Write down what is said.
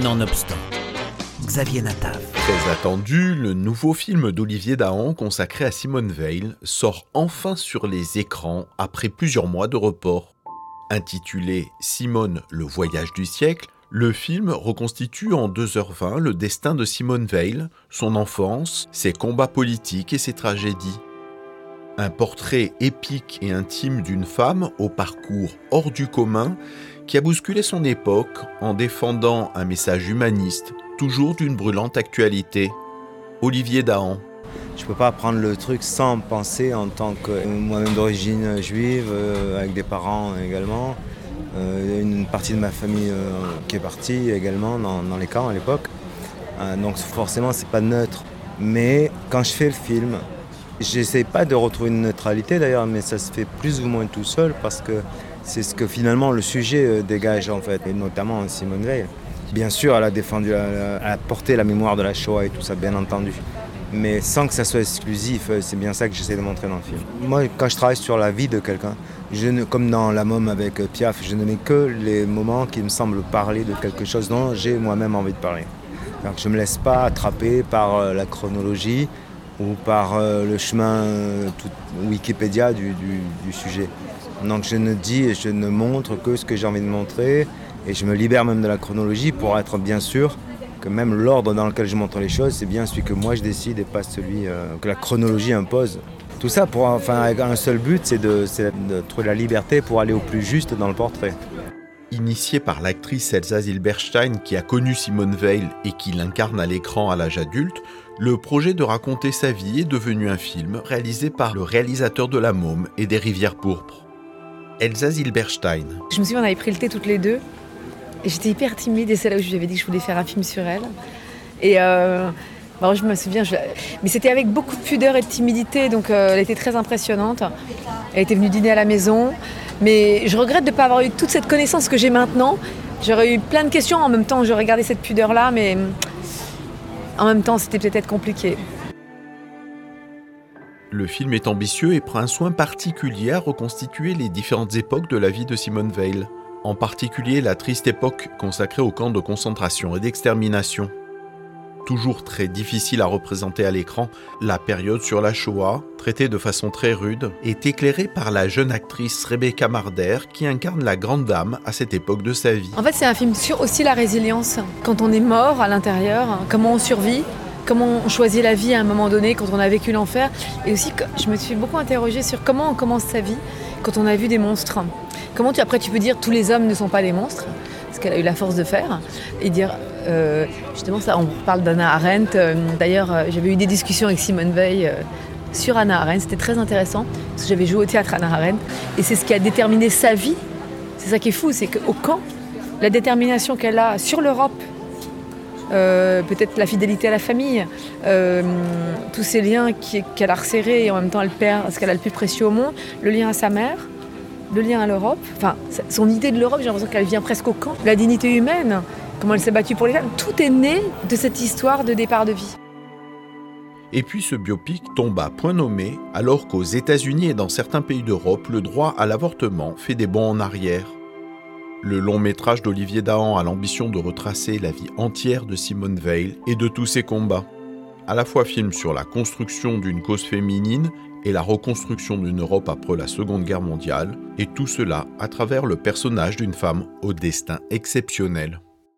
Nonobstant, Xavier Natav. Très attendu, le nouveau film d'Olivier Dahan consacré à Simone Veil sort enfin sur les écrans après plusieurs mois de report. Intitulé Simone, le voyage du siècle, le film reconstitue en 2h20 le destin de Simone Veil, son enfance, ses combats politiques et ses tragédies. Un portrait épique et intime d'une femme au parcours hors du commun qui a bousculé son époque en défendant un message humaniste, toujours d'une brûlante actualité. Olivier Dahan. Je peux pas prendre le truc sans penser en tant que moi-même d'origine juive, euh, avec des parents également. Euh, une partie de ma famille euh, qui est partie également dans, dans les camps à l'époque. donc forcément c'est pas neutre. Mais quand je fais le film, j'essaie pas de retrouver une neutralité d'ailleurs, mais ça se fait plus ou moins tout seul parce que c'est ce que finalement le sujet euh, dégage en fait, et notamment Simone Veil. Bien sûr, elle a défendu, elle a porté la mémoire de la Shoah et tout ça, bien entendu. Mais sans que ça soit exclusif, euh, c'est bien ça que j'essaie de montrer dans le film. Moi, quand je travaille sur la vie de quelqu'un, comme dans La Môme avec euh, Piaf, je ne mets que les moments qui me semblent parler de quelque chose dont j'ai moi-même envie de parler. Donc, je ne me laisse pas attraper par la chronologie ou par le chemin Wikipédia du sujet. Donc je ne dis et je ne montre que ce que j'ai envie de montrer et je me libère même de la chronologie pour être bien sûr que même l'ordre dans lequel je montre les choses, c'est bien celui que moi je décide et pas celui euh, que la chronologie impose. Tout ça pour, enfin, avec un seul but, c'est de, de, trouver la liberté pour aller au plus juste dans le portrait. Initié par l'actrice Elsa Zilberstein qui a connu Simone Veil et qui l'incarne à l'écran à l'âge adulte, le projet de raconter sa vie est devenu un film réalisé par le réalisateur de La Môme et des Rivières Pourpres. Elsa Zilberstein. Je me souviens, on avait pris le thé toutes les deux. Et j'étais hyper timide et c'est là où je lui avais dit que je voulais faire un film sur elle. Et euh, bah, je me souviens, mais c'était avec beaucoup de pudeur et de timidité, donc euh, elle était très impressionnante. Elle était venue dîner à la maison. Mais je regrette de ne pas avoir eu toute cette connaissance que j'ai maintenant. J'aurais eu plein de questions en même temps, j'aurais gardé cette pudeur-là, mais en même temps, c'était peut-être compliqué. Le film est ambitieux et prend un soin particulier à reconstituer les différentes époques de la vie de Simone Veil, en particulier la triste époque consacrée aux camps de concentration et d'extermination. Toujours très difficile à représenter à l'écran, la période sur la Shoah, traitée de façon très rude, est éclairée par la jeune actrice Rebecca Marder qui incarne la grande dame à cette époque de sa vie. En fait, c'est un film sur aussi la résilience. Quand on est mort à l'intérieur, comment on survit, comment on choisit la vie à un moment donné quand on a vécu l'enfer. Et aussi, je me suis beaucoup interrogée sur comment on commence sa vie quand on a vu des monstres. Comment tu, après tu peux dire tous les hommes ne sont pas des monstres, ce qu'elle a eu la force de faire, et dire euh, justement ça, on parle d'Anna Arendt. Euh, d'ailleurs, euh, j'avais eu des discussions avec Simone Veil sur Anna Arendt, c'était très intéressant, parce que j'avais joué au théâtre Anna Arendt, et c'est ce qui a déterminé sa vie. C'est ça qui est fou, c'est qu'au camp, la détermination qu'elle a sur l'Europe peut-être la fidélité à la famille, tous ces liens qu'elle a resserrés et en même temps elle perd ce qu'elle a le plus précieux au monde, le lien à sa mère, le lien à l'Europe, enfin son idée de l'Europe, j'ai l'impression qu'elle vient presque au camp, la dignité humaine, comment elle s'est battue pour les femmes, tout est né de cette histoire de départ de vie. Et puis ce biopic tombe à point nommé alors qu'aux États-Unis et dans certains pays d'Europe, le droit à l'avortement fait des bons en arrière. Le long métrage d'Olivier Dahan a l'ambition de retracer la vie entière de Simone Veil et de tous ses combats. À la fois film sur la construction d'une cause féminine et la reconstruction d'une Europe après la Seconde Guerre mondiale, et tout cela à travers le personnage d'une femme au destin exceptionnel.